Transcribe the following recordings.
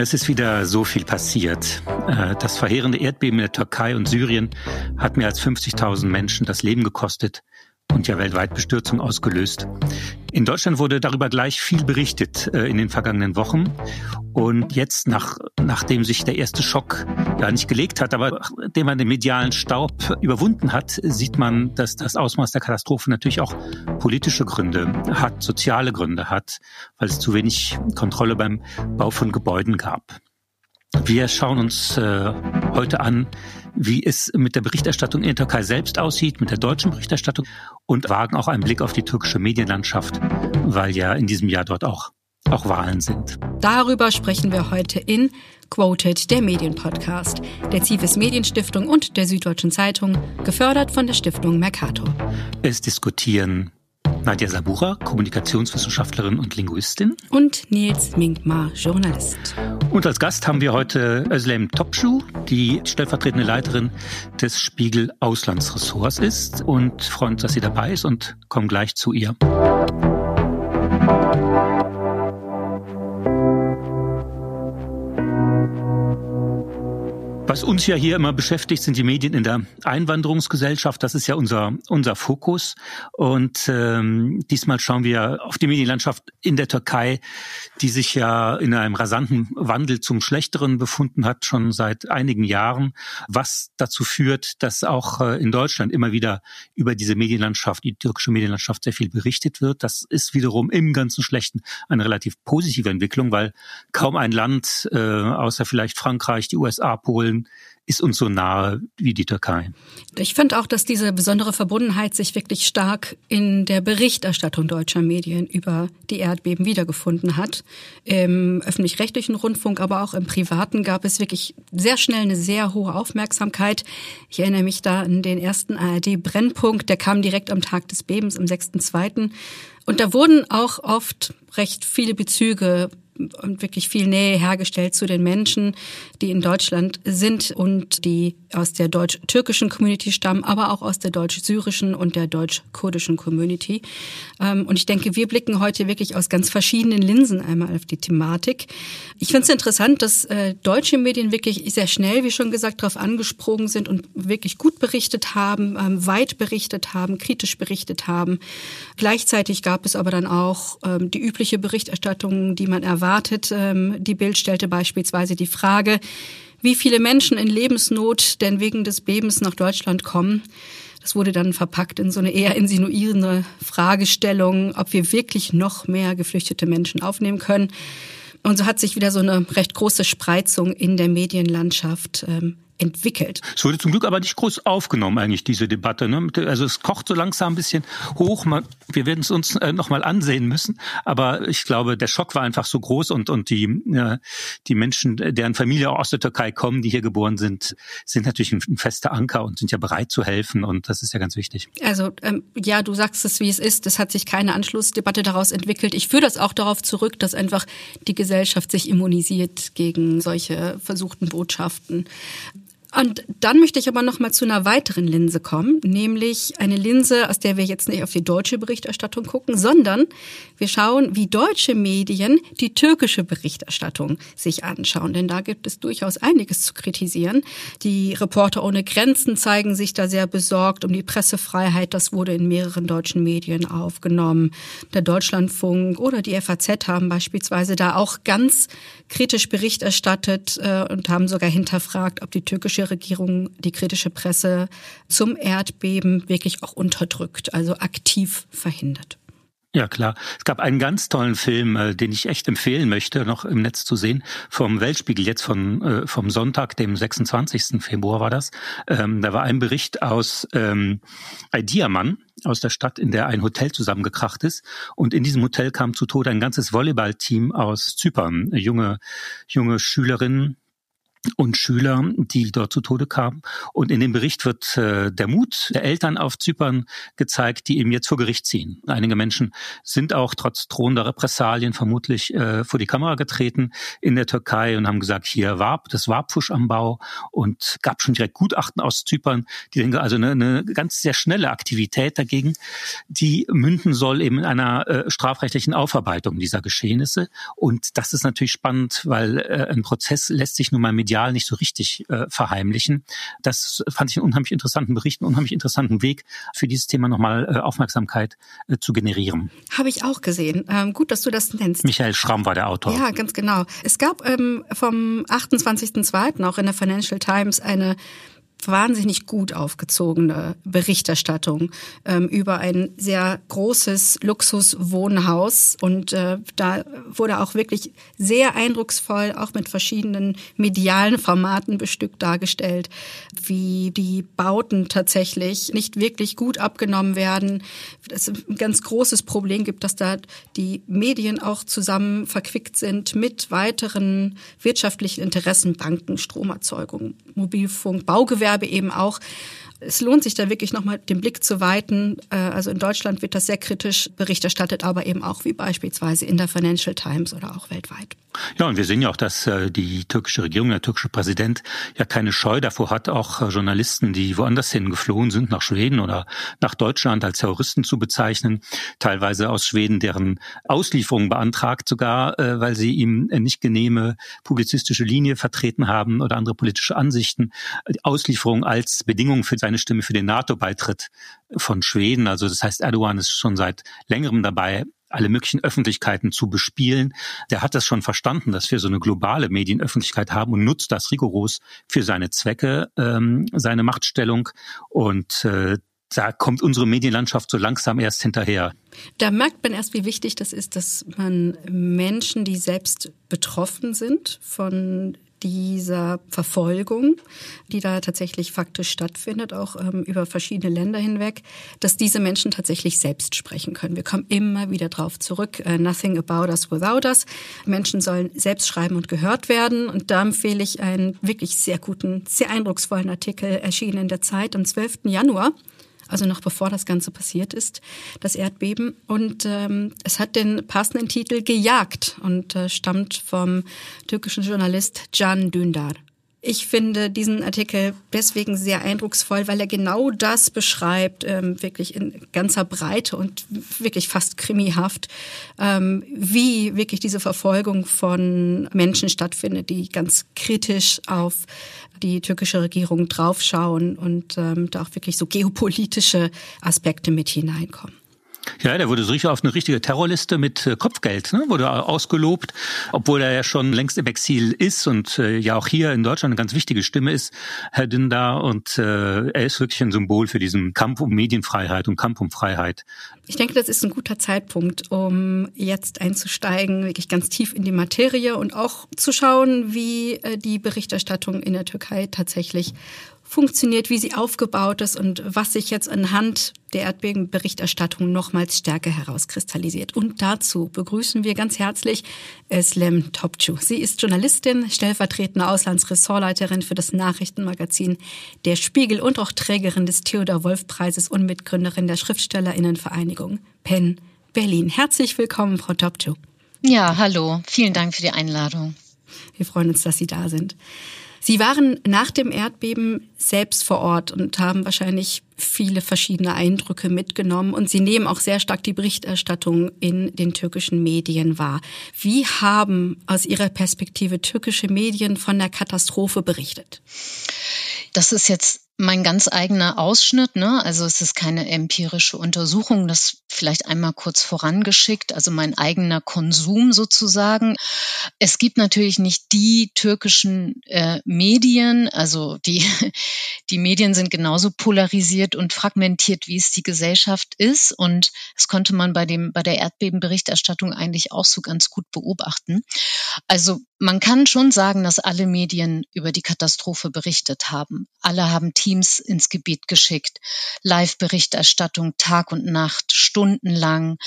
Es ist wieder so viel passiert. Äh, das verheerende Erdbeben in der Türkei und Syrien hat mehr als 50.000 Menschen das Leben gekostet und ja weltweit Bestürzung ausgelöst. In Deutschland wurde darüber gleich viel berichtet äh, in den vergangenen Wochen. Und jetzt, nach, nachdem sich der erste Schock ja nicht gelegt hat, aber nachdem man den medialen Staub überwunden hat, sieht man, dass das Ausmaß der Katastrophe natürlich auch politische Gründe hat, soziale Gründe hat, weil es zu wenig Kontrolle beim Bau von Gebäuden gab. Wir schauen uns äh, heute an, wie es mit der Berichterstattung in der Türkei selbst aussieht, mit der deutschen Berichterstattung und wagen auch einen Blick auf die türkische Medienlandschaft, weil ja in diesem Jahr dort auch, auch Wahlen sind. Darüber sprechen wir heute in Quoted, der Medienpodcast, der Zivis Medienstiftung und der Süddeutschen Zeitung, gefördert von der Stiftung Mercator. Es diskutieren Nadja Sabura, Kommunikationswissenschaftlerin und Linguistin. Und Nils Minkmar, Journalist. Und als Gast haben wir heute Özlem Topschuh, die stellvertretende Leiterin des Spiegel Auslandsressorts ist und freuen uns, dass sie dabei ist und kommen gleich zu ihr. Was uns ja hier immer beschäftigt, sind die Medien in der Einwanderungsgesellschaft. Das ist ja unser, unser Fokus. Und ähm, diesmal schauen wir auf die Medienlandschaft in der Türkei, die sich ja in einem rasanten Wandel zum Schlechteren befunden hat, schon seit einigen Jahren, was dazu führt, dass auch äh, in Deutschland immer wieder über diese Medienlandschaft, die türkische Medienlandschaft sehr viel berichtet wird. Das ist wiederum im ganzen Schlechten eine relativ positive Entwicklung, weil kaum ein Land, äh, außer vielleicht Frankreich, die USA, Polen, ist uns so nahe wie die Türkei. Ich finde auch, dass diese besondere Verbundenheit sich wirklich stark in der Berichterstattung deutscher Medien über die Erdbeben wiedergefunden hat. Im öffentlich-rechtlichen Rundfunk, aber auch im privaten gab es wirklich sehr schnell eine sehr hohe Aufmerksamkeit. Ich erinnere mich da an den ersten ARD-Brennpunkt, der kam direkt am Tag des Bebens, am 6.2. Und da wurden auch oft recht viele Bezüge und wirklich viel Nähe hergestellt zu den Menschen, die in Deutschland sind und die aus der deutsch-türkischen Community stammen, aber auch aus der deutsch-syrischen und der deutsch-kurdischen Community. Ähm, und ich denke, wir blicken heute wirklich aus ganz verschiedenen Linsen einmal auf die Thematik. Ich finde es interessant, dass äh, deutsche Medien wirklich sehr schnell, wie schon gesagt, darauf angesprungen sind und wirklich gut berichtet haben, ähm, weit berichtet haben, kritisch berichtet haben. Gleichzeitig gab es aber dann auch ähm, die übliche Berichterstattung, die man erwartet erwartet. Ähm, die Bild stellte beispielsweise die Frage, wie viele Menschen in Lebensnot denn wegen des Bebens nach Deutschland kommen. Das wurde dann verpackt in so eine eher insinuierende Fragestellung, ob wir wirklich noch mehr geflüchtete Menschen aufnehmen können. Und so hat sich wieder so eine recht große Spreizung in der Medienlandschaft ähm, entwickelt. Es wurde zum Glück aber nicht groß aufgenommen, eigentlich, diese Debatte. Ne? Also es kocht so langsam ein bisschen hoch. Wir werden es uns äh, nochmal ansehen müssen. Aber ich glaube, der Schock war einfach so groß und, und die, äh, die Menschen, deren Familie aus der Türkei kommen, die hier geboren sind, sind natürlich ein, fester Anker und sind ja bereit zu helfen. Und das ist ja ganz wichtig. Also ähm, ja, du sagst es, wie es ist. Es hat sich keine Anschlussdebatte daraus entwickelt. Ich führe das auch darauf zurück, dass einfach die Gesellschaft sich immunisiert gegen solche versuchten Botschaften. Und dann möchte ich aber noch mal zu einer weiteren Linse kommen, nämlich eine Linse, aus der wir jetzt nicht auf die deutsche Berichterstattung gucken, sondern wir schauen, wie deutsche Medien die türkische Berichterstattung sich anschauen, denn da gibt es durchaus einiges zu kritisieren. Die Reporter ohne Grenzen zeigen sich da sehr besorgt um die Pressefreiheit, das wurde in mehreren deutschen Medien aufgenommen. Der Deutschlandfunk oder die FAZ haben beispielsweise da auch ganz kritisch Bericht erstattet äh, und haben sogar hinterfragt, ob die türkische Regierung die kritische Presse zum Erdbeben wirklich auch unterdrückt, also aktiv verhindert. Ja, klar. Es gab einen ganz tollen Film, äh, den ich echt empfehlen möchte, noch im Netz zu sehen, vom Weltspiegel jetzt von, äh, vom Sonntag, dem 26. Februar war das. Ähm, da war ein Bericht aus ähm, Diamann, aus der Stadt, in der ein Hotel zusammengekracht ist. Und in diesem Hotel kam zu Tode ein ganzes Volleyballteam aus Zypern, junge, junge Schülerinnen, und Schüler, die dort zu Tode kamen. Und in dem Bericht wird äh, der Mut der Eltern auf Zypern gezeigt, die eben jetzt vor Gericht ziehen. Einige Menschen sind auch trotz drohender Repressalien vermutlich äh, vor die Kamera getreten in der Türkei und haben gesagt, hier war das war Pfusch am Bau und gab schon direkt Gutachten aus Zypern. Die denken also eine, eine ganz sehr schnelle Aktivität dagegen, die münden soll eben in einer äh, strafrechtlichen Aufarbeitung dieser Geschehnisse. Und das ist natürlich spannend, weil äh, ein Prozess lässt sich nun mal medial nicht so richtig äh, verheimlichen. Das fand ich einen unheimlich interessanten Bericht, einen unheimlich interessanten Weg für dieses Thema nochmal äh, Aufmerksamkeit äh, zu generieren. Habe ich auch gesehen. Ähm, gut, dass du das nennst. Michael Schramm war der Autor. Ja, ganz genau. Es gab ähm, vom 28.02. auch in der Financial Times eine wahnsinnig gut aufgezogene Berichterstattung ähm, über ein sehr großes Luxuswohnhaus. Und äh, da wurde auch wirklich sehr eindrucksvoll, auch mit verschiedenen medialen Formaten bestückt dargestellt, wie die Bauten tatsächlich nicht wirklich gut abgenommen werden. Es ein ganz großes Problem gibt, dass da die Medien auch zusammen verquickt sind mit weiteren wirtschaftlichen Interessen, Banken, Stromerzeugung, Mobilfunk, Baugewerbe Gewerbe eben auch. Es lohnt sich da wirklich nochmal den Blick zu weiten. Äh, also in Deutschland wird das sehr kritisch Bericht erstattet, aber eben auch wie beispielsweise in der Financial Times oder auch weltweit. Ja, und wir sehen ja auch, dass äh, die türkische Regierung, der türkische Präsident ja keine Scheu davor hat, auch äh, Journalisten, die woanders hin geflohen sind, nach Schweden oder nach Deutschland als Terroristen zu bezeichnen, teilweise aus Schweden, deren Auslieferung beantragt sogar, weil sie ihm nicht genehme publizistische Linie vertreten haben oder andere politische Ansichten. Auslieferung als Bedingung für seine Stimme für den NATO-Beitritt von Schweden. Also das heißt, Erdogan ist schon seit längerem dabei, alle möglichen Öffentlichkeiten zu bespielen. Der hat das schon verstanden, dass wir so eine globale Medienöffentlichkeit haben und nutzt das rigoros für seine Zwecke, ähm, seine Machtstellung. Und äh, da kommt unsere Medienlandschaft so langsam erst hinterher. Da merkt man erst, wie wichtig das ist, dass man Menschen, die selbst betroffen sind von dieser Verfolgung, die da tatsächlich faktisch stattfindet, auch ähm, über verschiedene Länder hinweg, dass diese Menschen tatsächlich selbst sprechen können. Wir kommen immer wieder drauf zurück. Uh, nothing about us without us. Menschen sollen selbst schreiben und gehört werden. Und da empfehle ich einen wirklich sehr guten, sehr eindrucksvollen Artikel, erschienen in der Zeit am 12. Januar also noch bevor das Ganze passiert ist, das Erdbeben. Und ähm, es hat den passenden Titel Gejagt und äh, stammt vom türkischen Journalist Can Dündar. Ich finde diesen Artikel deswegen sehr eindrucksvoll, weil er genau das beschreibt, ähm, wirklich in ganzer Breite und wirklich fast krimihaft, ähm, wie wirklich diese Verfolgung von Menschen stattfindet, die ganz kritisch auf die türkische Regierung draufschauen und ähm, da auch wirklich so geopolitische Aspekte mit hineinkommen. Ja, der wurde so richtig auf eine richtige Terrorliste mit äh, Kopfgeld, ne? wurde ausgelobt, obwohl er ja schon längst im Exil ist und äh, ja auch hier in Deutschland eine ganz wichtige Stimme ist, Herr Dündar. Und äh, er ist wirklich ein Symbol für diesen Kampf um Medienfreiheit und Kampf um Freiheit. Ich denke, das ist ein guter Zeitpunkt, um jetzt einzusteigen, wirklich ganz tief in die Materie und auch zu schauen, wie äh, die Berichterstattung in der Türkei tatsächlich funktioniert, wie sie aufgebaut ist und was sich jetzt anhand der Erdbebenberichterstattung nochmals stärker herauskristallisiert. Und dazu begrüßen wir ganz herzlich Eslem Topçu. Sie ist Journalistin, stellvertretende Auslandsressortleiterin für das Nachrichtenmagazin Der Spiegel und auch Trägerin des Theodor Wolf Preises und Mitgründerin der Schriftstellerinnenvereinigung PEN Berlin. Herzlich willkommen, Frau Topçu. Ja, hallo. Vielen Dank für die Einladung. Wir freuen uns, dass Sie da sind. Sie waren nach dem Erdbeben selbst vor Ort und haben wahrscheinlich viele verschiedene Eindrücke mitgenommen und Sie nehmen auch sehr stark die Berichterstattung in den türkischen Medien wahr. Wie haben aus Ihrer Perspektive türkische Medien von der Katastrophe berichtet? Das ist jetzt mein ganz eigener Ausschnitt, ne? Also es ist keine empirische Untersuchung, das vielleicht einmal kurz vorangeschickt, also mein eigener Konsum sozusagen. Es gibt natürlich nicht die türkischen äh, Medien, also die, die Medien sind genauso polarisiert und fragmentiert, wie es die Gesellschaft ist. Und das konnte man bei dem, bei der Erdbebenberichterstattung eigentlich auch so ganz gut beobachten. Also man kann schon sagen, dass alle Medien über die Katastrophe berichtet haben. Alle haben Teams ins Gebiet geschickt, Live-Berichterstattung Tag und Nacht, stundenlang,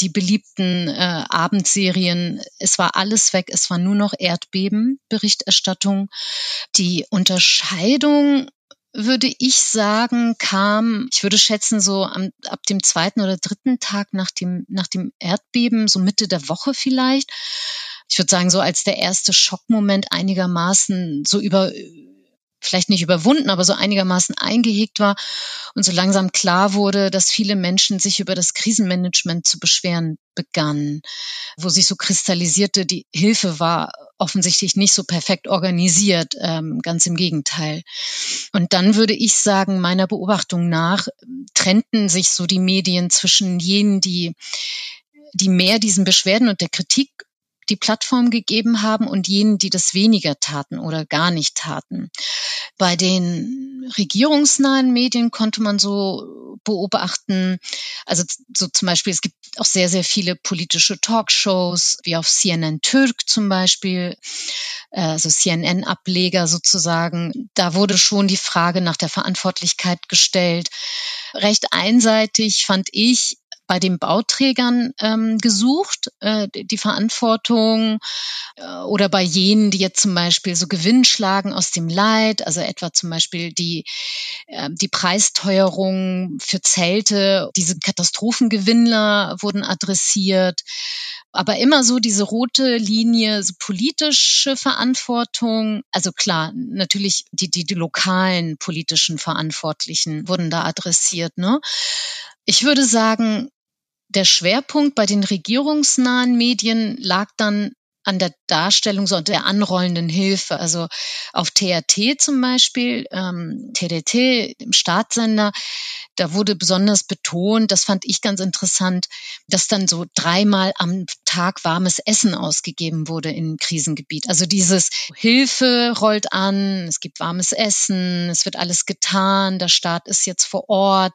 die beliebten äh, Abendserien. Es war alles weg, es war nur noch Erdbeben-Berichterstattung. Die Unterscheidung würde ich sagen, kam, ich würde schätzen, so am, ab dem zweiten oder dritten Tag nach dem, nach dem Erdbeben, so Mitte der Woche vielleicht ich würde sagen, so als der erste Schockmoment einigermaßen so über, vielleicht nicht überwunden, aber so einigermaßen eingehegt war und so langsam klar wurde, dass viele Menschen sich über das Krisenmanagement zu beschweren begannen, wo sich so kristallisierte, die Hilfe war offensichtlich nicht so perfekt organisiert, ähm, ganz im Gegenteil. Und dann würde ich sagen, meiner Beobachtung nach trennten sich so die Medien zwischen jenen, die die mehr diesen Beschwerden und der Kritik die Plattform gegeben haben und jenen, die das weniger taten oder gar nicht taten. Bei den regierungsnahen Medien konnte man so beobachten, also so zum Beispiel, es gibt auch sehr, sehr viele politische Talkshows, wie auf CNN Türk zum Beispiel, also CNN-Ableger sozusagen. Da wurde schon die Frage nach der Verantwortlichkeit gestellt. Recht einseitig fand ich bei den Bauträgern ähm, gesucht, äh, die Verantwortung äh, oder bei jenen, die jetzt zum Beispiel so Gewinn schlagen aus dem Leid, also etwa zum Beispiel die, äh, die Preisteuerung für Zelte, diese Katastrophengewinnler wurden adressiert. Aber immer so diese rote Linie, so politische Verantwortung. Also klar, natürlich die, die, die lokalen politischen Verantwortlichen wurden da adressiert. Ne? Ich würde sagen, der Schwerpunkt bei den regierungsnahen Medien lag dann an der Darstellung so der anrollenden Hilfe. Also auf TRT zum Beispiel, ähm, TDT, dem Staatssender, da wurde besonders betont, das fand ich ganz interessant, dass dann so dreimal am Tag warmes Essen ausgegeben wurde im Krisengebiet. Also dieses Hilfe rollt an, es gibt warmes Essen, es wird alles getan, der Staat ist jetzt vor Ort,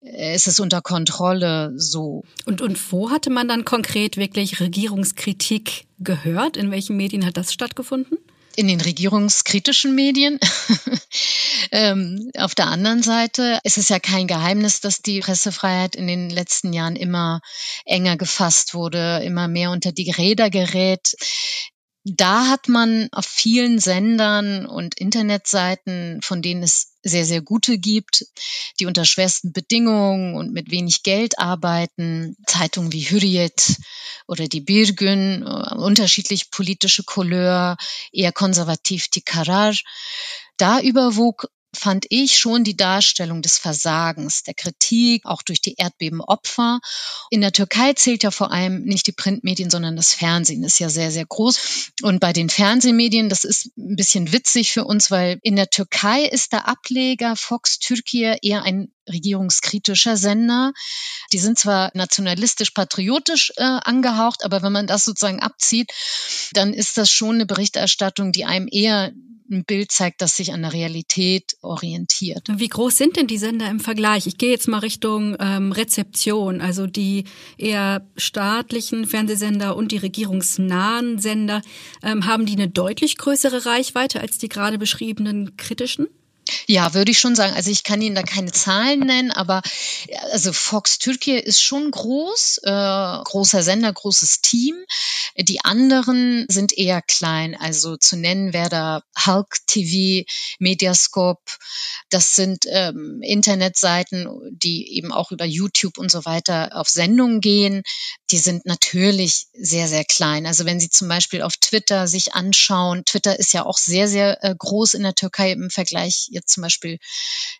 es ist unter Kontrolle so. Und, und wo hatte man dann konkret wirklich Regierungskritik gehört? In welchen Medien hat das stattgefunden? In den regierungskritischen Medien. ähm, auf der anderen Seite ist es ja kein Geheimnis, dass die Pressefreiheit in den letzten Jahren immer enger gefasst wurde, immer mehr unter die Räder gerät. Da hat man auf vielen Sendern und Internetseiten, von denen es sehr, sehr gute gibt, die unter schwersten Bedingungen und mit wenig Geld arbeiten. Zeitungen wie Hürriyet oder die Birgün, äh, unterschiedlich politische Couleur, eher konservativ die Karar. Da überwog fand ich schon die Darstellung des Versagens, der Kritik, auch durch die Erdbebenopfer. In der Türkei zählt ja vor allem nicht die Printmedien, sondern das Fernsehen ist ja sehr, sehr groß. Und bei den Fernsehmedien, das ist ein bisschen witzig für uns, weil in der Türkei ist der Ableger Fox Türkei eher ein regierungskritischer Sender. Die sind zwar nationalistisch-patriotisch äh, angehaucht, aber wenn man das sozusagen abzieht, dann ist das schon eine Berichterstattung, die einem eher ein Bild zeigt, das sich an der Realität orientiert. Wie groß sind denn die Sender im Vergleich? Ich gehe jetzt mal Richtung ähm, Rezeption, also die eher staatlichen Fernsehsender und die regierungsnahen Sender. Ähm, haben die eine deutlich größere Reichweite als die gerade beschriebenen kritischen? Ja, würde ich schon sagen. Also ich kann Ihnen da keine Zahlen nennen, aber also Fox Türkei ist schon groß, äh, großer Sender, großes Team. Die anderen sind eher klein. Also zu nennen wäre da Hulk TV, Mediascope. Das sind ähm, Internetseiten, die eben auch über YouTube und so weiter auf Sendungen gehen. Die sind natürlich sehr, sehr klein. Also wenn Sie zum Beispiel auf Twitter sich anschauen, Twitter ist ja auch sehr, sehr äh, groß in der Türkei im Vergleich jetzt zum Beispiel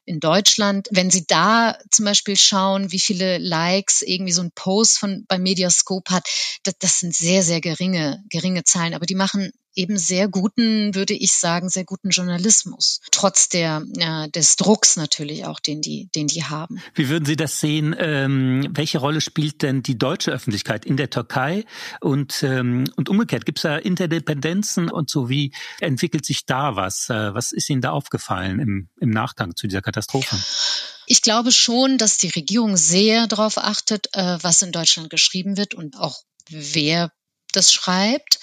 in Deutschland. Wenn Sie da zum Beispiel schauen, wie viele Likes irgendwie so ein Post von bei Mediascope hat, das, das sind sehr, sehr geringe, geringe Zahlen. Aber die machen eben sehr guten, würde ich sagen, sehr guten Journalismus. Trotz der, äh, des Drucks natürlich auch, den die, den die haben. Wie würden Sie das sehen? Ähm, welche Rolle spielt denn die deutsche Öffentlichkeit in der Türkei? Und, ähm, und umgekehrt, gibt es da Interdependenzen und so? Wie entwickelt sich da was? Äh, was ist Ihnen da aufgefallen im, im Nachgang zu dieser Katastrophe? Ich glaube schon, dass die Regierung sehr darauf achtet, äh, was in Deutschland geschrieben wird und auch wer das schreibt.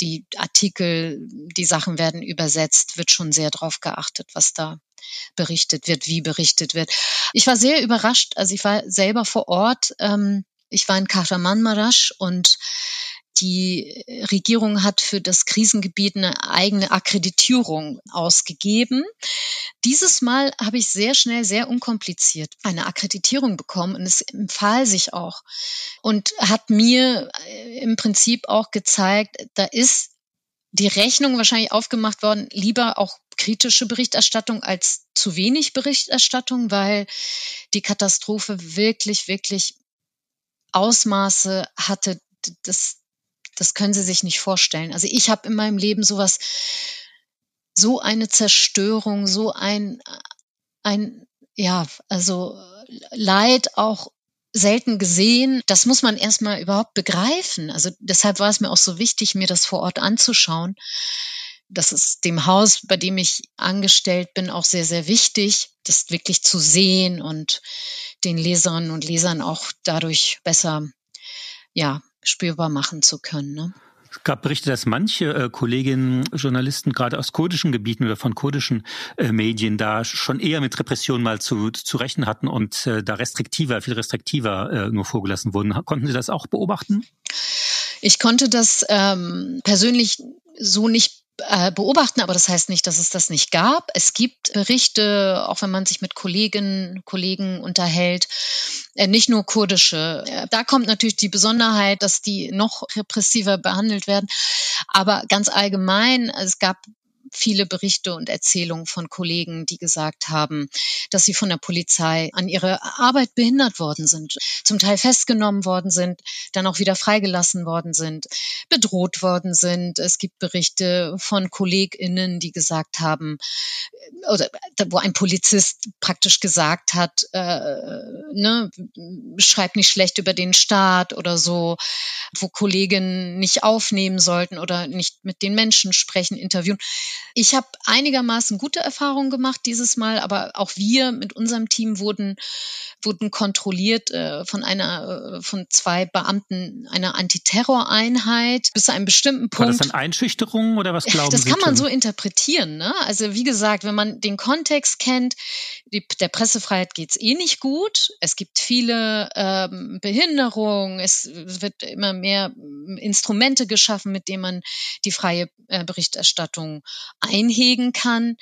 die Artikel, die Sachen werden übersetzt, wird schon sehr drauf geachtet, was da berichtet wird, wie berichtet wird. Ich war sehr überrascht, also ich war selber vor Ort. Ähm, ich war in Kahramanmaraş und die Regierung hat für das Krisengebiet eine eigene Akkreditierung ausgegeben. Dieses Mal habe ich sehr schnell, sehr unkompliziert eine Akkreditierung bekommen und es empfahl sich auch und hat mir äh, im Prinzip auch gezeigt, da ist die Rechnung wahrscheinlich aufgemacht worden, lieber auch kritische Berichterstattung als zu wenig Berichterstattung, weil die Katastrophe wirklich, wirklich Ausmaße hatte, das, das können Sie sich nicht vorstellen. Also ich habe in meinem Leben sowas, so eine Zerstörung, so ein, ein, ja, also Leid auch selten gesehen. Das muss man erstmal überhaupt begreifen. Also deshalb war es mir auch so wichtig, mir das vor Ort anzuschauen. Das ist dem Haus, bei dem ich angestellt bin, auch sehr, sehr wichtig, das wirklich zu sehen und den Leserinnen und Lesern auch dadurch besser, ja, spürbar machen zu können. Ne? Es gab Berichte, dass manche äh, Kolleginnen, Journalisten gerade aus kurdischen Gebieten oder von kurdischen äh, Medien da schon eher mit Repression mal zu, zu rechnen hatten und äh, da restriktiver, viel restriktiver äh, nur vorgelassen wurden. Konnten Sie das auch beobachten? Ich konnte das ähm, persönlich so nicht beobachten, aber das heißt nicht, dass es das nicht gab. Es gibt Berichte, auch wenn man sich mit Kolleginnen, Kollegen unterhält, äh, nicht nur kurdische. Äh, da kommt natürlich die Besonderheit, dass die noch repressiver behandelt werden. Aber ganz allgemein, es gab viele Berichte und Erzählungen von Kollegen, die gesagt haben, dass sie von der Polizei an ihre Arbeit behindert worden sind, zum Teil festgenommen worden sind, dann auch wieder freigelassen worden sind, bedroht worden sind. Es gibt Berichte von KollegInnen, die gesagt haben, oder wo ein Polizist praktisch gesagt hat, äh, ne, schreibt nicht schlecht über den Staat oder so, wo Kolleginnen nicht aufnehmen sollten oder nicht mit den Menschen sprechen, interviewen. Ich habe einigermaßen gute Erfahrungen gemacht dieses Mal, aber auch wir mit unserem Team wurden, wurden kontrolliert äh, von einer, äh, von zwei Beamten einer Antiterroreinheit bis zu einem bestimmten Punkt. War das dann Einschüchterung oder was glauben das Sie? Das kann man so interpretieren. Ne? Also wie gesagt, wenn man den Kontext kennt, die, der Pressefreiheit geht's eh nicht gut. Es gibt viele ähm, Behinderungen. Es wird immer mehr Instrumente geschaffen, mit denen man die freie äh, Berichterstattung einhegen kann.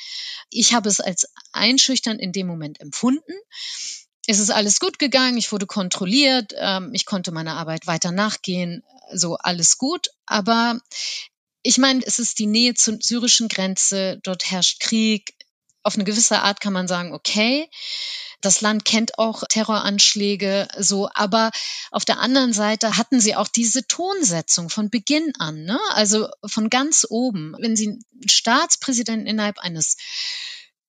Ich habe es als einschüchternd in dem Moment empfunden. Es ist alles gut gegangen, ich wurde kontrolliert, ähm, ich konnte meiner Arbeit weiter nachgehen, so alles gut. Aber ich meine, es ist die Nähe zur syrischen Grenze, dort herrscht Krieg. Auf eine gewisse Art kann man sagen, okay, das Land kennt auch Terroranschläge so, aber auf der anderen Seite hatten sie auch diese Tonsetzung von Beginn an, ne? also von ganz oben. Wenn sie einen Staatspräsidenten innerhalb eines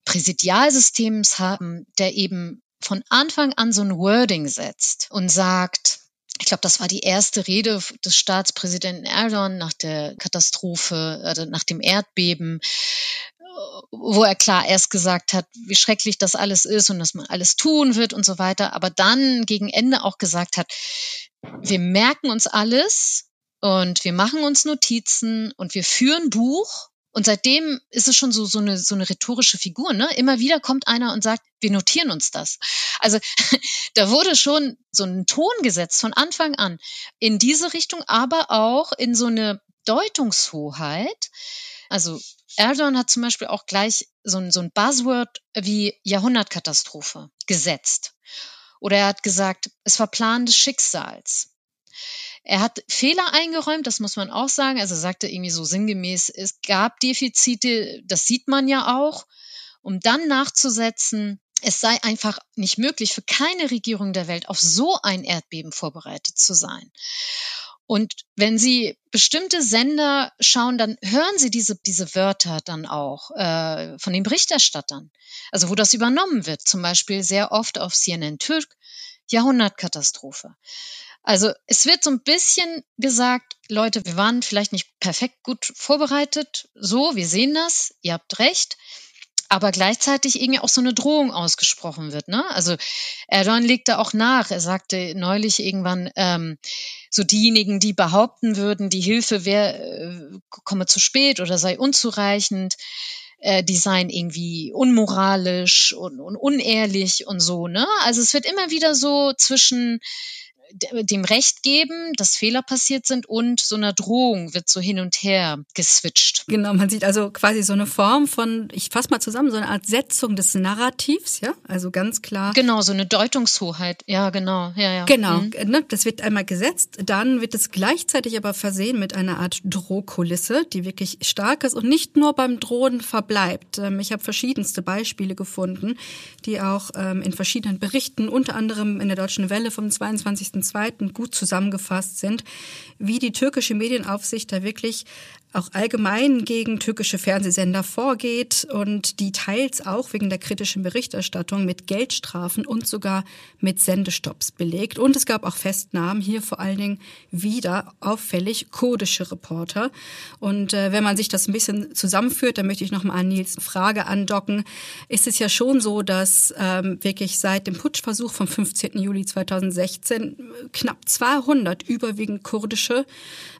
Präsidialsystems haben, der eben von Anfang an so ein Wording setzt und sagt, ich glaube, das war die erste Rede des Staatspräsidenten Erdogan nach der Katastrophe, also nach dem Erdbeben wo er klar erst gesagt hat, wie schrecklich das alles ist und dass man alles tun wird und so weiter, aber dann gegen Ende auch gesagt hat, wir merken uns alles und wir machen uns Notizen und wir führen Buch. Und seitdem ist es schon so, so, eine, so eine rhetorische Figur. Ne? Immer wieder kommt einer und sagt, wir notieren uns das. Also da wurde schon so ein Ton gesetzt von Anfang an in diese Richtung, aber auch in so eine Deutungshoheit. Also Erdogan hat zum Beispiel auch gleich so ein, so ein Buzzword wie Jahrhundertkatastrophe gesetzt. Oder er hat gesagt, es war Plan des Schicksals. Er hat Fehler eingeräumt, das muss man auch sagen. Also er sagte irgendwie so sinngemäß, es gab Defizite, das sieht man ja auch, um dann nachzusetzen, es sei einfach nicht möglich für keine Regierung der Welt auf so ein Erdbeben vorbereitet zu sein. Und wenn Sie bestimmte Sender schauen, dann hören Sie diese, diese Wörter dann auch äh, von den Berichterstattern. Also wo das übernommen wird, zum Beispiel sehr oft auf CNN Türk, Jahrhundertkatastrophe. Also es wird so ein bisschen gesagt, Leute, wir waren vielleicht nicht perfekt gut vorbereitet. So, wir sehen das, ihr habt recht. Aber gleichzeitig irgendwie auch so eine Drohung ausgesprochen wird. Ne? Also Erdogan legte auch nach. Er sagte neulich irgendwann, ähm, so diejenigen, die behaupten würden, die Hilfe wäre, äh, komme zu spät oder sei unzureichend, äh, die seien irgendwie unmoralisch und, und unehrlich und so. Ne? Also es wird immer wieder so zwischen dem Recht geben, dass Fehler passiert sind und so einer Drohung wird so hin und her geswitcht. Genau, man sieht also quasi so eine Form von, ich fasse mal zusammen, so eine Art Setzung des Narrativs, ja, also ganz klar. Genau, so eine Deutungshoheit, ja, genau, ja, ja. Genau, mhm. ne, das wird einmal gesetzt, dann wird es gleichzeitig aber versehen mit einer Art Drohkulisse, die wirklich stark ist und nicht nur beim Drohen verbleibt. Ähm, ich habe verschiedenste Beispiele gefunden, die auch ähm, in verschiedenen Berichten, unter anderem in der Deutschen Welle vom 22. 2. gut zusammengefasst sind, wie die türkische Medienaufsicht da wirklich auch allgemein gegen türkische Fernsehsender vorgeht und die teils auch wegen der kritischen Berichterstattung mit Geldstrafen und sogar mit Sendestopps belegt. Und es gab auch Festnahmen, hier vor allen Dingen wieder auffällig kurdische Reporter. Und äh, wenn man sich das ein bisschen zusammenführt, dann möchte ich nochmal an Nils Frage andocken, ist es ja schon so, dass ähm, wirklich seit dem Putschversuch vom 15. Juli 2016 knapp 200 überwiegend kurdische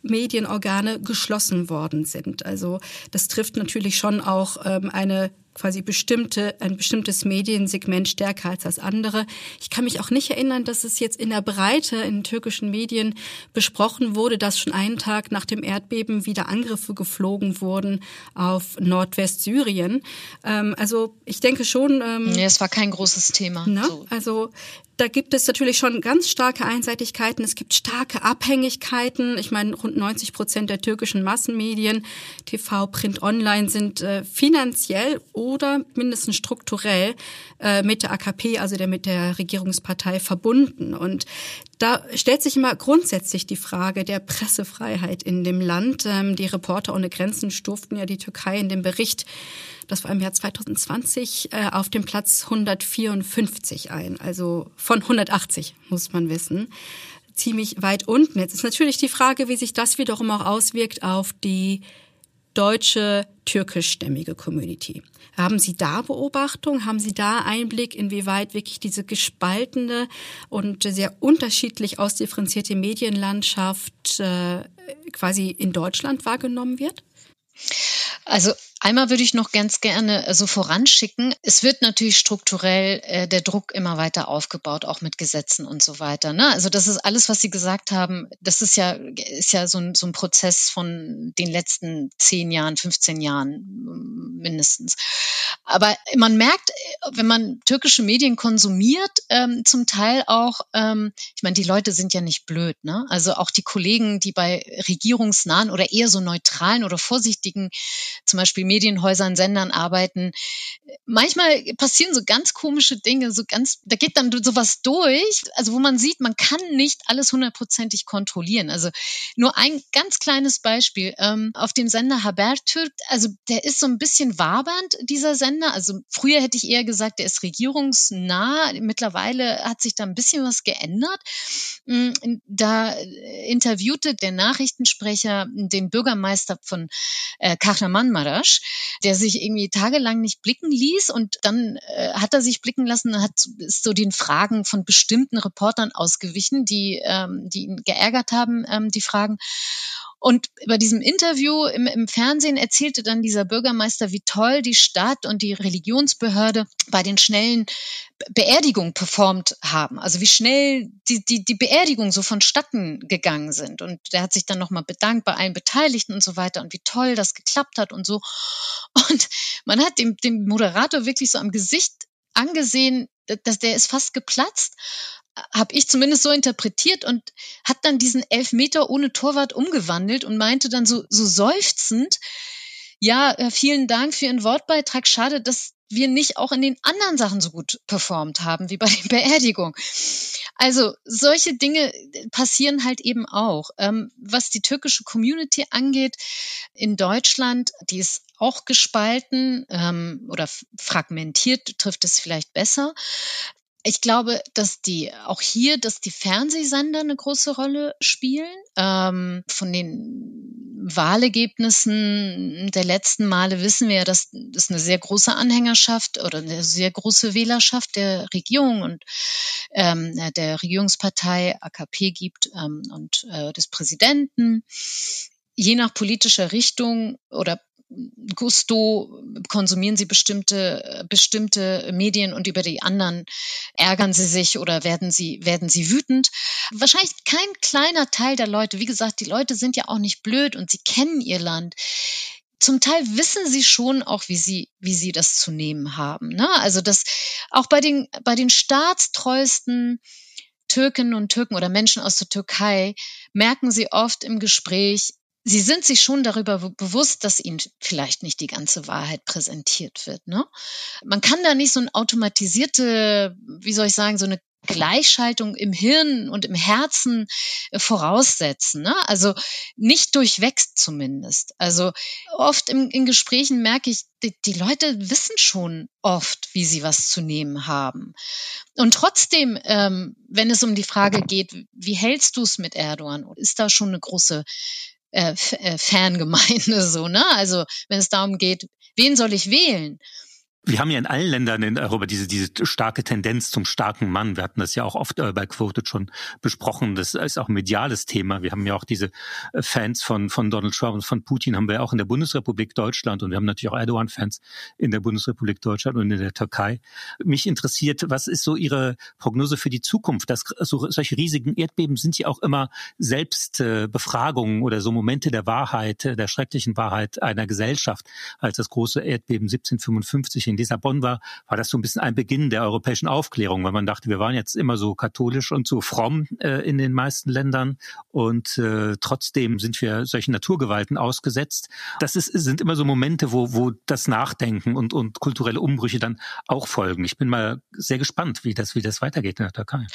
Medienorgane geschlossen worden worden sind. Also das trifft natürlich schon auch ähm, eine quasi bestimmte, ein bestimmtes Mediensegment stärker als das andere. Ich kann mich auch nicht erinnern, dass es jetzt in der Breite in türkischen Medien besprochen wurde, dass schon einen Tag nach dem Erdbeben wieder Angriffe geflogen wurden auf Nordwestsyrien. Ähm, also ich denke schon. Ähm, nee, es war kein großes Thema. Ne? So. Also da gibt es natürlich schon ganz starke Einseitigkeiten. Es gibt starke Abhängigkeiten. Ich meine, rund 90 Prozent der türkischen Massenmedien, TV, Print, Online, sind äh, finanziell oder mindestens strukturell äh, mit der AKP, also der mit der Regierungspartei, verbunden. Und da stellt sich immer grundsätzlich die Frage der Pressefreiheit in dem Land. Ähm, die Reporter ohne Grenzen stuften ja die Türkei in dem Bericht das war im Jahr 2020, äh, auf dem Platz 154 ein, also von 180, muss man wissen ziemlich weit unten. Jetzt ist natürlich die Frage, wie sich das wiederum auch auswirkt auf die deutsche türkischstämmige Community. Haben Sie da Beobachtung? Haben Sie da Einblick, inwieweit wirklich diese gespaltene und sehr unterschiedlich ausdifferenzierte Medienlandschaft äh, quasi in Deutschland wahrgenommen wird? Also Einmal würde ich noch ganz gerne äh, so voranschicken. Es wird natürlich strukturell äh, der Druck immer weiter aufgebaut, auch mit Gesetzen und so weiter. Ne? Also das ist alles, was Sie gesagt haben. Das ist ja, ist ja so ein, so ein Prozess von den letzten zehn Jahren, 15 Jahren mindestens. Aber man merkt, äh, wenn man türkische Medien konsumiert, ähm, zum Teil auch, ähm, ich meine, die Leute sind ja nicht blöd. Ne? Also auch die Kollegen, die bei regierungsnahen oder eher so neutralen oder vorsichtigen, zum Beispiel Medienhäusern, Sendern arbeiten. Manchmal passieren so ganz komische Dinge, so ganz, da geht dann sowas durch, also wo man sieht, man kann nicht alles hundertprozentig kontrollieren. Also nur ein ganz kleines Beispiel. Ähm, auf dem Sender Habertürk, also der ist so ein bisschen wabernd, dieser Sender. Also früher hätte ich eher gesagt, der ist regierungsnah. Mittlerweile hat sich da ein bisschen was geändert. Mm, da interviewte der Nachrichtensprecher den Bürgermeister von äh, Kahramanmaraş der sich irgendwie tagelang nicht blicken ließ und dann äh, hat er sich blicken lassen, hat ist so den Fragen von bestimmten Reportern ausgewichen, die ähm, die ihn geärgert haben, ähm, die Fragen. Und bei diesem Interview im, im, Fernsehen erzählte dann dieser Bürgermeister, wie toll die Stadt und die Religionsbehörde bei den schnellen Beerdigungen performt haben. Also wie schnell die, die, die Beerdigungen so vonstatten gegangen sind. Und der hat sich dann nochmal bedankt bei allen Beteiligten und so weiter und wie toll das geklappt hat und so. Und man hat dem, dem Moderator wirklich so am Gesicht angesehen, dass der ist fast geplatzt habe ich zumindest so interpretiert und hat dann diesen Elfmeter ohne Torwart umgewandelt und meinte dann so, so seufzend, ja, äh, vielen Dank für Ihren Wortbeitrag. Schade, dass wir nicht auch in den anderen Sachen so gut performt haben wie bei der Beerdigung. Also solche Dinge passieren halt eben auch. Ähm, was die türkische Community angeht, in Deutschland, die ist auch gespalten ähm, oder fragmentiert, trifft es vielleicht besser. Ich glaube, dass die auch hier, dass die Fernsehsender eine große Rolle spielen. Ähm, von den Wahlergebnissen der letzten Male wissen wir ja, dass es eine sehr große Anhängerschaft oder eine sehr große Wählerschaft der Regierung und ähm, der Regierungspartei AKP gibt ähm, und äh, des Präsidenten. Je nach politischer Richtung oder Gusto konsumieren sie bestimmte, bestimmte Medien und über die anderen ärgern sie sich oder werden sie, werden sie wütend. Wahrscheinlich kein kleiner Teil der Leute. Wie gesagt, die Leute sind ja auch nicht blöd und sie kennen ihr Land zum Teil wissen sie schon auch, wie sie, wie sie das zu nehmen haben. Ne? Also das auch bei den, bei den staatstreuesten Türkinnen und Türken oder Menschen aus der Türkei merken sie oft im Gespräch, Sie sind sich schon darüber bewusst, dass ihnen vielleicht nicht die ganze Wahrheit präsentiert wird. Ne? Man kann da nicht so eine automatisierte, wie soll ich sagen, so eine Gleichschaltung im Hirn und im Herzen äh, voraussetzen. Ne? Also nicht durchwächst zumindest. Also oft im, in Gesprächen merke ich, die, die Leute wissen schon oft, wie sie was zu nehmen haben. Und trotzdem, ähm, wenn es um die Frage geht, wie hältst du es mit Erdogan, ist da schon eine große äh, äh, Fangemeinde so, ne? Also wenn es darum geht, wen soll ich wählen? Wir haben ja in allen Ländern in Europa diese, diese starke Tendenz zum starken Mann. Wir hatten das ja auch oft äh, bei Quoted schon besprochen. Das ist auch ein mediales Thema. Wir haben ja auch diese äh, Fans von, von Donald Trump und von Putin haben wir auch in der Bundesrepublik Deutschland und wir haben natürlich auch Erdogan-Fans in der Bundesrepublik Deutschland und in der Türkei. Mich interessiert, was ist so Ihre Prognose für die Zukunft? Das, so, solche riesigen Erdbeben sind ja auch immer Selbstbefragungen äh, oder so Momente der Wahrheit, der schrecklichen Wahrheit einer Gesellschaft, als das große Erdbeben 1755 in Lissabon war, war das so ein bisschen ein Beginn der europäischen Aufklärung, weil man dachte, wir waren jetzt immer so katholisch und so fromm äh, in den meisten Ländern und äh, trotzdem sind wir solchen Naturgewalten ausgesetzt. Das ist, sind immer so Momente, wo, wo das Nachdenken und, und kulturelle Umbrüche dann auch folgen. Ich bin mal sehr gespannt, wie das, wie das weitergeht in der Türkei.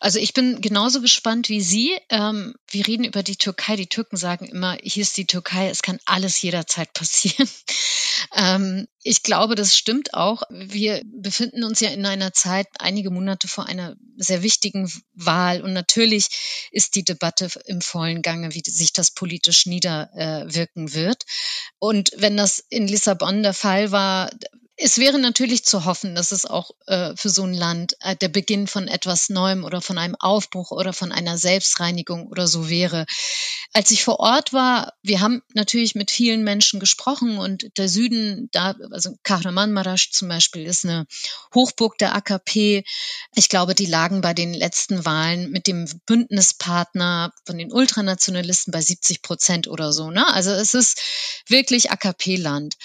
Also ich bin genauso gespannt wie Sie. Ähm, wir reden über die Türkei. Die Türken sagen immer, hier ist die Türkei, es kann alles jederzeit passieren. Ähm, ich glaube, das stimmt auch. Wir befinden uns ja in einer Zeit, einige Monate vor einer sehr wichtigen Wahl. Und natürlich ist die Debatte im vollen Gange, wie sich das politisch niederwirken wird. Und wenn das in Lissabon der Fall war, es wäre natürlich zu hoffen, dass es auch äh, für so ein Land äh, der Beginn von etwas Neuem oder von einem Aufbruch oder von einer Selbstreinigung oder so wäre. Als ich vor Ort war, wir haben natürlich mit vielen Menschen gesprochen und der Süden, da, also Kahramanmaraş zum Beispiel, ist eine Hochburg der AKP. Ich glaube, die lagen bei den letzten Wahlen mit dem Bündnispartner von den Ultranationalisten bei 70 Prozent oder so. Ne? Also es ist wirklich AKP-Land.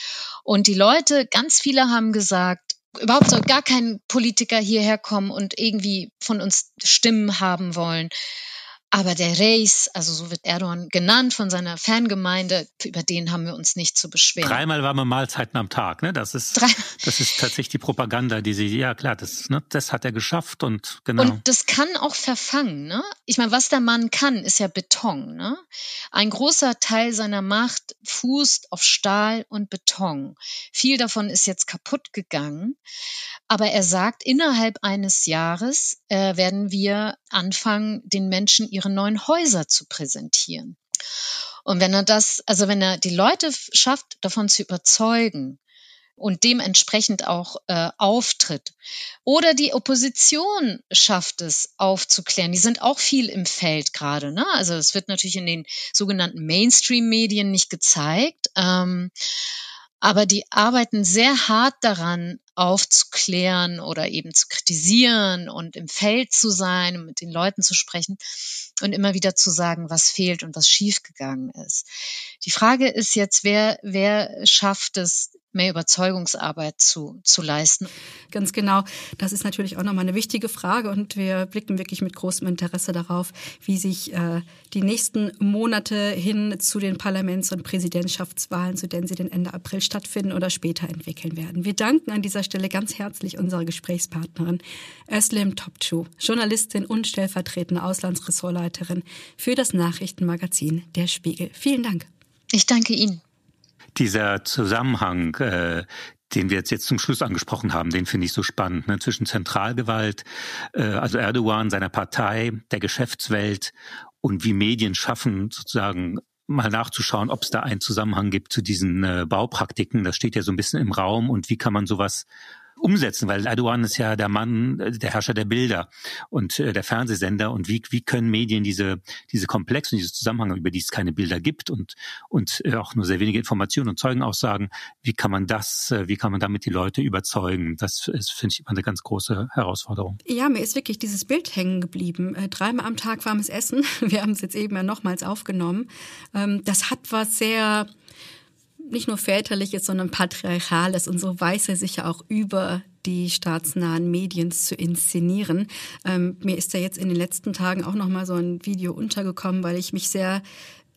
Und die Leute, ganz viele haben gesagt, überhaupt soll gar kein Politiker hierher kommen und irgendwie von uns Stimmen haben wollen. Aber der Reis, also so wird Erdogan genannt von seiner Fangemeinde, über den haben wir uns nicht zu beschweren. Dreimal warme Mahlzeiten am Tag, ne? Das ist, Drei das ist tatsächlich die Propaganda, die sie, ja klar, das, ne, das hat er geschafft und genau. Und das kann auch verfangen, ne? Ich meine, was der Mann kann, ist ja Beton, ne? Ein großer Teil seiner Macht fußt auf Stahl und Beton. Viel davon ist jetzt kaputt gegangen. Aber er sagt, innerhalb eines Jahres äh, werden wir anfangen, den Menschen ihre neuen Häuser zu präsentieren. Und wenn er das, also wenn er die Leute schafft, davon zu überzeugen und dementsprechend auch äh, auftritt, oder die Opposition schafft es aufzuklären, die sind auch viel im Feld gerade. Ne? Also es wird natürlich in den sogenannten Mainstream-Medien nicht gezeigt. Ähm, aber die arbeiten sehr hart daran, aufzuklären oder eben zu kritisieren und im Feld zu sein und mit den Leuten zu sprechen und immer wieder zu sagen, was fehlt und was schiefgegangen ist. Die Frage ist jetzt, wer, wer schafft es, mehr Überzeugungsarbeit zu, zu leisten. Ganz genau. Das ist natürlich auch nochmal eine wichtige Frage und wir blicken wirklich mit großem Interesse darauf, wie sich äh, die nächsten Monate hin zu den Parlaments- und Präsidentschaftswahlen, zu denen sie den Ende April stattfinden oder später entwickeln werden. Wir danken an dieser Stelle ganz herzlich unserer Gesprächspartnerin Özlem Topçu, Journalistin und stellvertretende Auslandsressortleiterin für das Nachrichtenmagazin Der Spiegel. Vielen Dank. Ich danke Ihnen dieser Zusammenhang, äh, den wir jetzt, jetzt zum Schluss angesprochen haben, den finde ich so spannend, ne? zwischen Zentralgewalt, äh, also Erdogan, seiner Partei, der Geschäftswelt und wie Medien schaffen, sozusagen mal nachzuschauen, ob es da einen Zusammenhang gibt zu diesen äh, Baupraktiken. Das steht ja so ein bisschen im Raum und wie kann man sowas umsetzen, weil Erdogan ist ja der Mann, äh, der Herrscher der Bilder und äh, der Fernsehsender und wie, wie können Medien diese, diese Komplex und diese Zusammenhänge, über die es keine Bilder gibt und, und äh, auch nur sehr wenige Informationen und Zeugenaussagen, wie kann man das, wie kann man damit die Leute überzeugen? Das ist, finde ich, immer eine ganz große Herausforderung. Ja, mir ist wirklich dieses Bild hängen geblieben. Dreimal am Tag warmes Essen. Wir haben es jetzt eben ja nochmals aufgenommen. Ähm, das hat was sehr nicht nur väterliches, sondern patriarchales. Und so weiß er sich ja auch über die staatsnahen Medien zu inszenieren. Ähm, mir ist da jetzt in den letzten Tagen auch noch mal so ein Video untergekommen, weil ich mich sehr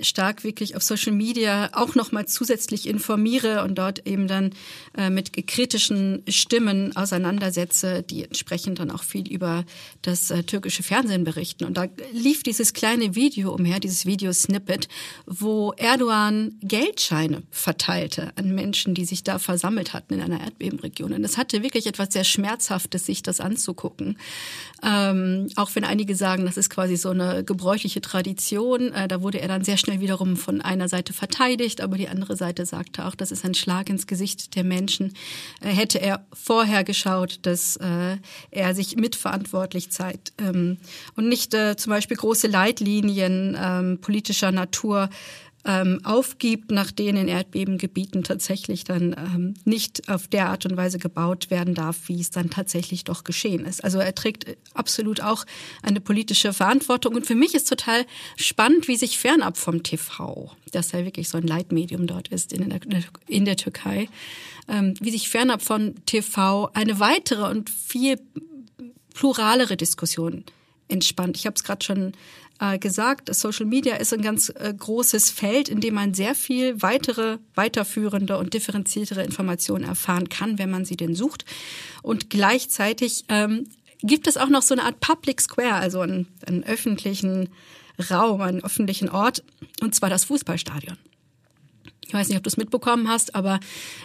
stark wirklich auf Social Media auch nochmal zusätzlich informiere und dort eben dann äh, mit kritischen Stimmen auseinandersetze, die entsprechend dann auch viel über das äh, türkische Fernsehen berichten. Und da lief dieses kleine Video umher, dieses Video-Snippet, wo Erdogan Geldscheine verteilte an Menschen, die sich da versammelt hatten in einer Erdbebenregion. Und es hatte wirklich etwas sehr Schmerzhaftes, sich das anzugucken. Ähm, auch wenn einige sagen, das ist quasi so eine gebräuchliche Tradition, äh, da wurde er dann sehr schnell wiederum von einer Seite verteidigt, aber die andere Seite sagte auch, das ist ein Schlag ins Gesicht der Menschen. Äh, hätte er vorher geschaut, dass äh, er sich mitverantwortlich zeigt ähm, und nicht äh, zum Beispiel große Leitlinien ähm, politischer Natur ähm, aufgibt, nach denen in Erdbebengebieten tatsächlich dann ähm, nicht auf der Art und Weise gebaut werden darf, wie es dann tatsächlich doch geschehen ist. Also er trägt absolut auch eine politische Verantwortung. Und für mich ist total spannend, wie sich fernab vom TV, das ja wirklich so ein Leitmedium dort ist in der, in der Türkei, ähm, wie sich fernab von TV eine weitere und viel pluralere Diskussion entspannt. Ich habe es gerade schon äh, gesagt, Social Media ist ein ganz äh, großes Feld, in dem man sehr viel weitere, weiterführende und differenziertere Informationen erfahren kann, wenn man sie denn sucht. Und gleichzeitig ähm, gibt es auch noch so eine Art Public Square, also einen, einen öffentlichen Raum, einen öffentlichen Ort, und zwar das Fußballstadion. Ich weiß nicht, ob du es mitbekommen hast, aber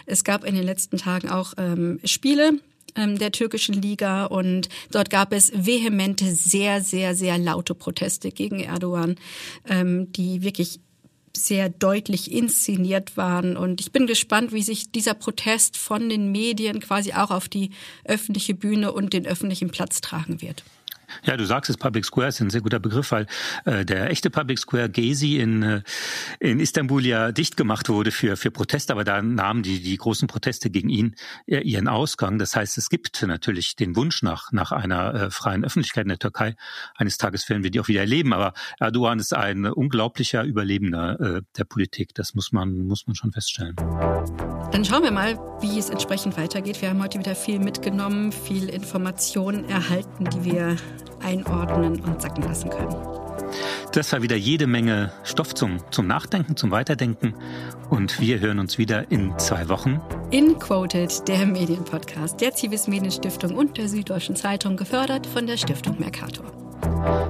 es gab in den letzten Tagen auch ähm, Spiele der türkischen Liga und dort gab es vehemente, sehr, sehr, sehr laute Proteste gegen Erdogan, ähm, die wirklich sehr deutlich inszeniert waren. Und ich bin gespannt, wie sich dieser Protest von den Medien quasi auch auf die öffentliche Bühne und den öffentlichen Platz tragen wird. Ja, du sagst es, Public Square ist ein sehr guter Begriff, weil äh, der echte Public Square Gezi in, äh, in Istanbul ja dicht gemacht wurde für, für Proteste, aber da nahmen die, die großen Proteste gegen ihn äh, ihren Ausgang. Das heißt, es gibt natürlich den Wunsch nach, nach einer äh, freien Öffentlichkeit in der Türkei. Eines Tages werden wir die auch wieder erleben, aber Erdogan ist ein unglaublicher Überlebender äh, der Politik. Das muss man, muss man schon feststellen. Dann schauen wir mal, wie es entsprechend weitergeht. Wir haben heute wieder viel mitgenommen, viel Informationen erhalten, die wir einordnen und sacken lassen können. Das war wieder jede Menge Stoff zum, zum Nachdenken, zum Weiterdenken. Und wir hören uns wieder in zwei Wochen. In Quoted, der Medienpodcast der Zivis Medienstiftung und der Süddeutschen Zeitung, gefördert von der Stiftung Mercator.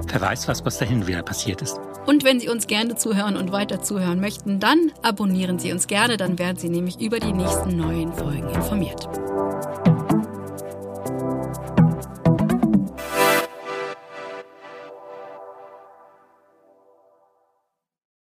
Wer weiß was, was dahin wieder passiert ist. Und wenn Sie uns gerne zuhören und weiter zuhören möchten, dann abonnieren Sie uns gerne, dann werden Sie nämlich über die nächsten neuen Folgen informiert.